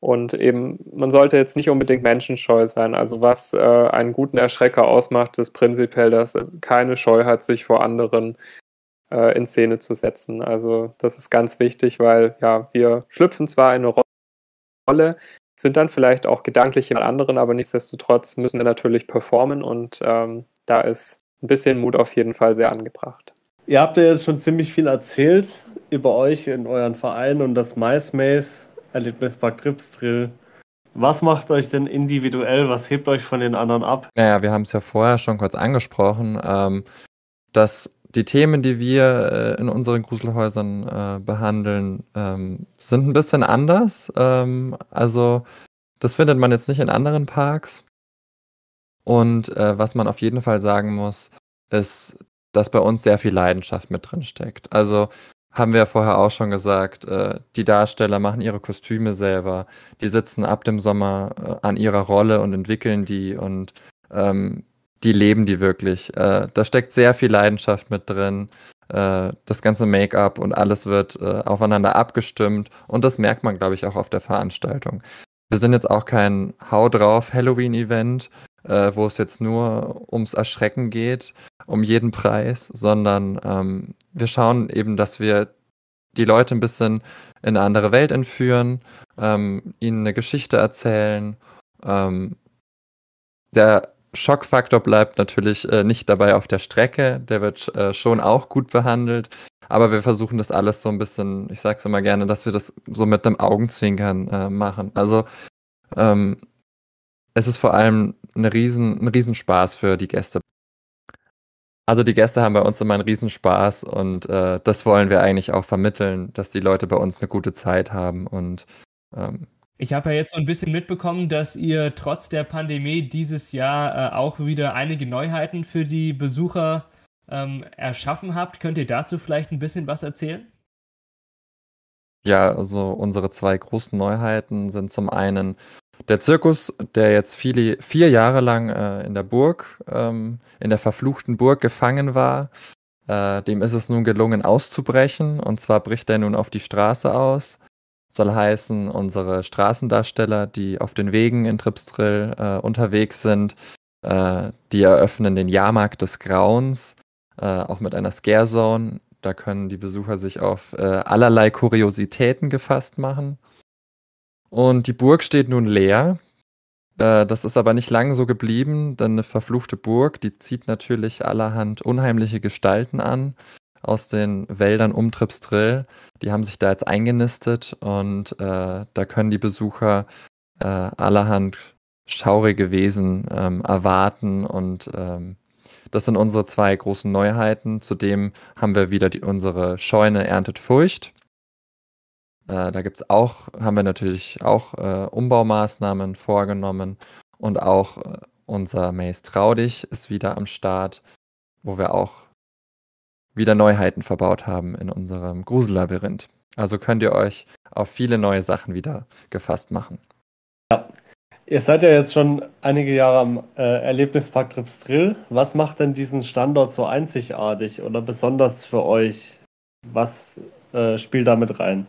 und eben, man sollte jetzt nicht unbedingt menschenscheu sein. Also was äh, einen guten Erschrecker ausmacht, ist prinzipiell, dass er keine Scheu hat, sich vor anderen äh, in Szene zu setzen. Also das ist ganz wichtig, weil ja, wir schlüpfen zwar in eine Rolle, sind dann vielleicht auch gedanklich in anderen, aber nichtsdestotrotz müssen wir natürlich performen und ähm, da ist ein bisschen Mut auf jeden Fall sehr angebracht. Ihr habt ja jetzt schon ziemlich viel erzählt über euch in euren Verein und das MySpace Erlebnispark Trips Drill. Was macht euch denn individuell? Was hebt euch von den anderen ab? Naja, wir haben es ja vorher schon kurz angesprochen, ähm, dass die Themen, die wir äh, in unseren Gruselhäusern äh, behandeln, ähm, sind ein bisschen anders. Ähm, also das findet man jetzt nicht in anderen Parks. Und äh, was man auf jeden Fall sagen muss, ist, dass bei uns sehr viel Leidenschaft mit drin steckt. Also haben wir ja vorher auch schon gesagt, äh, die Darsteller machen ihre Kostüme selber, die sitzen ab dem Sommer äh, an ihrer Rolle und entwickeln die und ähm, die leben die wirklich. Äh, da steckt sehr viel Leidenschaft mit drin. Äh, das ganze Make-up und alles wird äh, aufeinander abgestimmt und das merkt man, glaube ich, auch auf der Veranstaltung. Wir sind jetzt auch kein Hau drauf Halloween-Event, äh, wo es jetzt nur ums Erschrecken geht, um jeden Preis, sondern ähm, wir schauen eben, dass wir die Leute ein bisschen in eine andere Welt entführen, ähm, ihnen eine Geschichte erzählen. Ähm, der Schockfaktor bleibt natürlich äh, nicht dabei auf der Strecke. Der wird äh, schon auch gut behandelt. Aber wir versuchen das alles so ein bisschen, ich sag's immer gerne, dass wir das so mit dem Augenzwinkern äh, machen. Also ähm, es ist vor allem eine riesen, ein Riesenspaß für die Gäste. Also die Gäste haben bei uns immer einen Riesenspaß und äh, das wollen wir eigentlich auch vermitteln, dass die Leute bei uns eine gute Zeit haben und ähm, ich habe ja jetzt so ein bisschen mitbekommen, dass ihr trotz der Pandemie dieses Jahr äh, auch wieder einige Neuheiten für die Besucher ähm, erschaffen habt. Könnt ihr dazu vielleicht ein bisschen was erzählen? Ja, also unsere zwei großen Neuheiten sind zum einen der Zirkus, der jetzt viele, vier Jahre lang äh, in der Burg, ähm, in der verfluchten Burg gefangen war. Äh, dem ist es nun gelungen auszubrechen und zwar bricht er nun auf die Straße aus. Soll heißen, unsere Straßendarsteller, die auf den Wegen in Tripsdrill äh, unterwegs sind, äh, die eröffnen den Jahrmarkt des Grauens, äh, auch mit einer Scare Zone. Da können die Besucher sich auf äh, allerlei Kuriositäten gefasst machen. Und die Burg steht nun leer. Äh, das ist aber nicht lange so geblieben, denn eine verfluchte Burg, die zieht natürlich allerhand unheimliche Gestalten an aus den Wäldern um Tripsdrill. Die haben sich da jetzt eingenistet und äh, da können die Besucher äh, allerhand schaurige Wesen ähm, erwarten und ähm, das sind unsere zwei großen Neuheiten. Zudem haben wir wieder die, unsere Scheune erntet Furcht. Äh, da gibt's auch, haben wir natürlich auch äh, Umbaumaßnahmen vorgenommen und auch äh, unser Maze Traudig ist wieder am Start, wo wir auch wieder Neuheiten verbaut haben in unserem Grusellabyrinth. Also könnt ihr euch auf viele neue Sachen wieder gefasst machen. Ja, Ihr seid ja jetzt schon einige Jahre am äh, Erlebnispark Trips Drill. Was macht denn diesen Standort so einzigartig oder besonders für euch? Was äh, spielt da mit rein?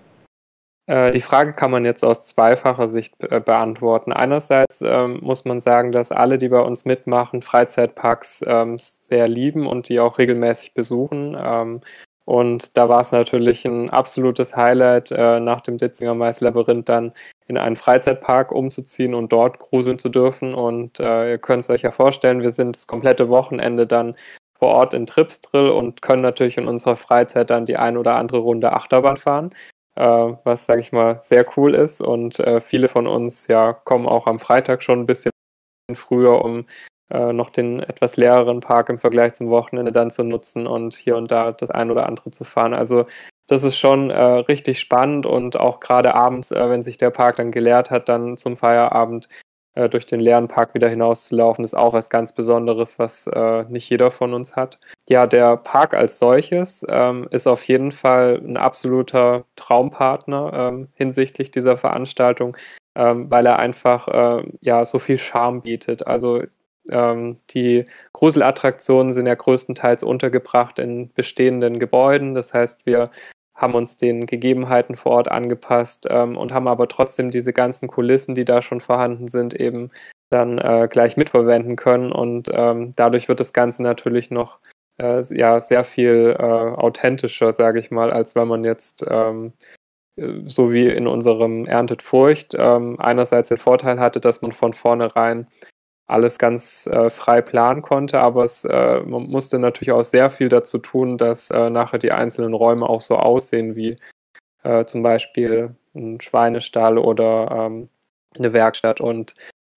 Äh, die Frage kann man jetzt aus zweifacher Sicht be beantworten. Einerseits ähm, muss man sagen, dass alle, die bei uns mitmachen, Freizeitparks ähm, sehr lieben und die auch regelmäßig besuchen. Ähm, und da war es natürlich ein absolutes Highlight, äh, nach dem Ditzinger Mais-Labyrinth dann in einen Freizeitpark umzuziehen und dort gruseln zu dürfen. Und äh, ihr könnt es euch ja vorstellen, wir sind das komplette Wochenende dann vor Ort in Tripsdrill und können natürlich in unserer Freizeit dann die ein oder andere Runde Achterbahn fahren, äh, was, sage ich mal, sehr cool ist. Und äh, viele von uns ja kommen auch am Freitag schon ein bisschen früher, um äh, noch den etwas leereren Park im Vergleich zum Wochenende dann zu nutzen und hier und da das ein oder andere zu fahren. Also das ist schon äh, richtig spannend und auch gerade abends, äh, wenn sich der Park dann geleert hat, dann zum Feierabend äh, durch den leeren Park wieder hinauszulaufen, ist auch was ganz Besonderes, was äh, nicht jeder von uns hat. Ja, der Park als solches ähm, ist auf jeden Fall ein absoluter Traumpartner ähm, hinsichtlich dieser Veranstaltung, ähm, weil er einfach äh, ja so viel Charme bietet. Also ähm, die Gruselattraktionen sind ja größtenteils untergebracht in bestehenden Gebäuden. Das heißt, wir haben uns den Gegebenheiten vor Ort angepasst ähm, und haben aber trotzdem diese ganzen Kulissen, die da schon vorhanden sind, eben dann äh, gleich mitverwenden können. Und ähm, dadurch wird das Ganze natürlich noch äh, ja, sehr viel äh, authentischer, sage ich mal, als wenn man jetzt ähm, so wie in unserem Erntet Furcht ähm, einerseits den Vorteil hatte, dass man von vornherein alles ganz äh, frei planen konnte, aber es äh, man musste natürlich auch sehr viel dazu tun, dass äh, nachher die einzelnen Räume auch so aussehen wie äh, zum Beispiel ein Schweinestall oder ähm, eine Werkstatt. Und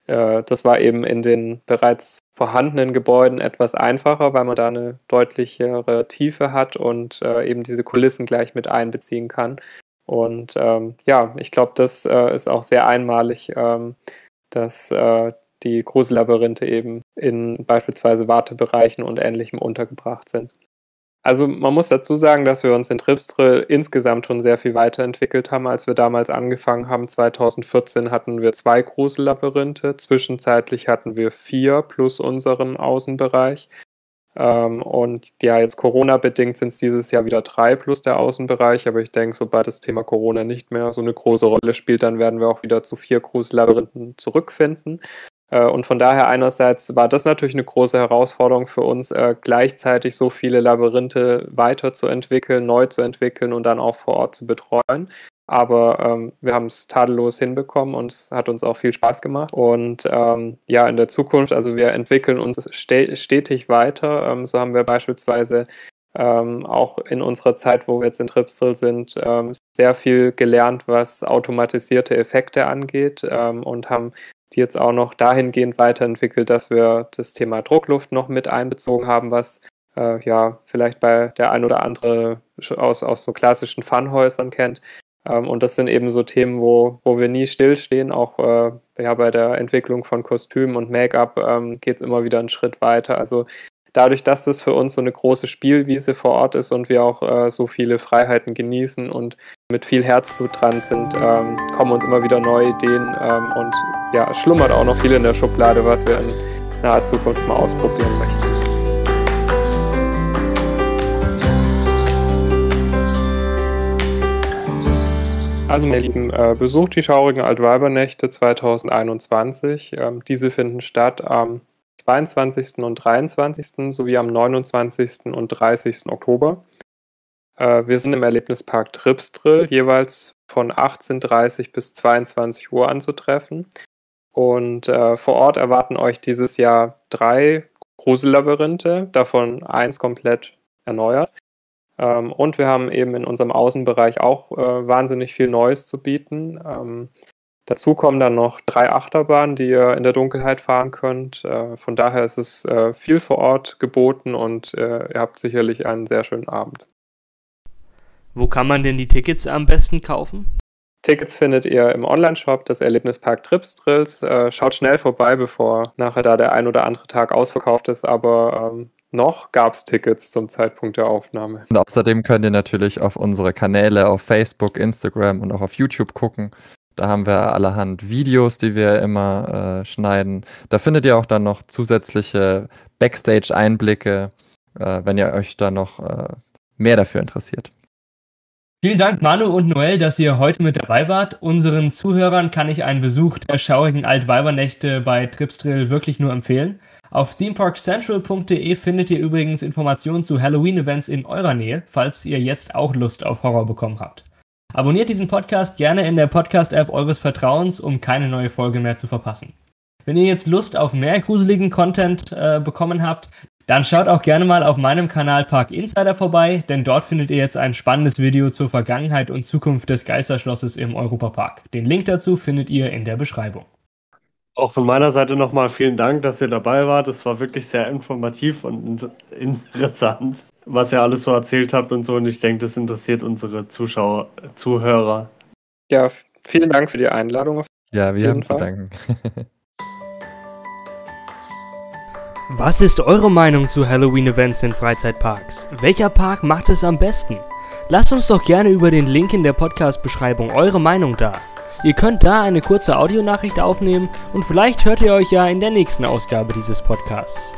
äh, das war eben in den bereits vorhandenen Gebäuden etwas einfacher, weil man da eine deutlichere Tiefe hat und äh, eben diese Kulissen gleich mit einbeziehen kann. Und ähm, ja, ich glaube, das ist auch sehr einmalig, ähm, dass die Grusellabyrinthe eben in beispielsweise Wartebereichen und ähnlichem untergebracht sind. Also man muss dazu sagen, dass wir uns in Tripsdrill insgesamt schon sehr viel weiterentwickelt haben, als wir damals angefangen haben. 2014 hatten wir zwei Grusellabyrinthe, zwischenzeitlich hatten wir vier plus unseren Außenbereich. Ähm, und ja, jetzt Corona-bedingt sind es dieses Jahr wieder drei plus der Außenbereich, aber ich denke, sobald das Thema Corona nicht mehr so eine große Rolle spielt, dann werden wir auch wieder zu vier Grusellabyrinthen zurückfinden. Äh, und von daher einerseits war das natürlich eine große Herausforderung für uns, äh, gleichzeitig so viele Labyrinthe weiterzuentwickeln, neu zu entwickeln und dann auch vor Ort zu betreuen. Aber ähm, wir haben es tadellos hinbekommen und es hat uns auch viel Spaß gemacht. Und ähm, ja, in der Zukunft, also wir entwickeln uns stetig weiter. Ähm, so haben wir beispielsweise ähm, auch in unserer Zeit, wo wir jetzt in Tripsel sind, ähm, sehr viel gelernt, was automatisierte Effekte angeht ähm, und haben die jetzt auch noch dahingehend weiterentwickelt, dass wir das Thema Druckluft noch mit einbezogen haben, was äh, ja vielleicht bei der ein oder andere aus, aus so klassischen Funhäusern kennt. Ähm, und das sind eben so Themen, wo, wo wir nie stillstehen. Auch äh, ja, bei der Entwicklung von Kostümen und Make-up ähm, geht es immer wieder einen Schritt weiter. Also dadurch, dass das für uns so eine große Spielwiese vor Ort ist und wir auch äh, so viele Freiheiten genießen und mit viel Herzblut dran sind, ähm, kommen uns immer wieder neue Ideen ähm, und ja, es schlummert auch noch viel in der Schublade, was wir in naher Zukunft mal ausprobieren möchten. Also, meine Lieben, äh, besucht die schaurigen Altweibernächte 2021. Ähm, diese finden statt am 22. und 23. sowie am 29. und 30. Oktober. Äh, wir sind im Erlebnispark Tripsdrill, jeweils von 18.30 bis 22 Uhr anzutreffen. Und äh, vor Ort erwarten euch dieses Jahr drei Grusellabyrinthe, davon eins komplett erneuert. Ähm, und wir haben eben in unserem Außenbereich auch äh, wahnsinnig viel Neues zu bieten. Ähm, dazu kommen dann noch drei Achterbahnen, die ihr in der Dunkelheit fahren könnt. Äh, von daher ist es äh, viel vor Ort geboten und äh, ihr habt sicherlich einen sehr schönen Abend. Wo kann man denn die Tickets am besten kaufen? Tickets findet ihr im Online-Shop des Erlebnispark Trips Drills. Äh, schaut schnell vorbei, bevor nachher da der ein oder andere Tag ausverkauft ist, aber ähm, noch gab es Tickets zum Zeitpunkt der Aufnahme. Und außerdem könnt ihr natürlich auf unsere Kanäle auf Facebook, Instagram und auch auf YouTube gucken. Da haben wir allerhand Videos, die wir immer äh, schneiden. Da findet ihr auch dann noch zusätzliche Backstage-Einblicke, äh, wenn ihr euch da noch äh, mehr dafür interessiert. Vielen Dank, Manu und Noel, dass ihr heute mit dabei wart. Unseren Zuhörern kann ich einen Besuch der schaurigen Altweibernächte bei Tripsdrill wirklich nur empfehlen. Auf themeparkcentral.de findet ihr übrigens Informationen zu Halloween-Events in eurer Nähe, falls ihr jetzt auch Lust auf Horror bekommen habt. Abonniert diesen Podcast gerne in der Podcast-App eures Vertrauens, um keine neue Folge mehr zu verpassen. Wenn ihr jetzt Lust auf mehr gruseligen Content äh, bekommen habt, dann schaut auch gerne mal auf meinem Kanal Park Insider vorbei, denn dort findet ihr jetzt ein spannendes Video zur Vergangenheit und Zukunft des Geisterschlosses im Europapark. Den Link dazu findet ihr in der Beschreibung. Auch von meiner Seite nochmal vielen Dank, dass ihr dabei wart. Es war wirklich sehr informativ und interessant, was ihr alles so erzählt habt und so. Und ich denke, das interessiert unsere Zuschauer, Zuhörer. Ja, vielen Dank für die Einladung. Ja, wir haben zu danken. [LAUGHS] Was ist eure Meinung zu Halloween-Events in Freizeitparks? Welcher Park macht es am besten? Lasst uns doch gerne über den Link in der Podcast-Beschreibung eure Meinung da. Ihr könnt da eine kurze Audionachricht aufnehmen und vielleicht hört ihr euch ja in der nächsten Ausgabe dieses Podcasts.